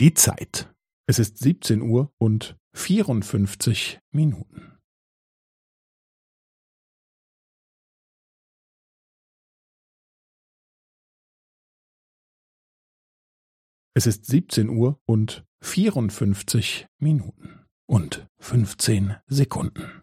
Die Zeit. Es ist 17 Uhr und 54 Minuten. Es ist 17 Uhr und 54 Minuten und 15 Sekunden.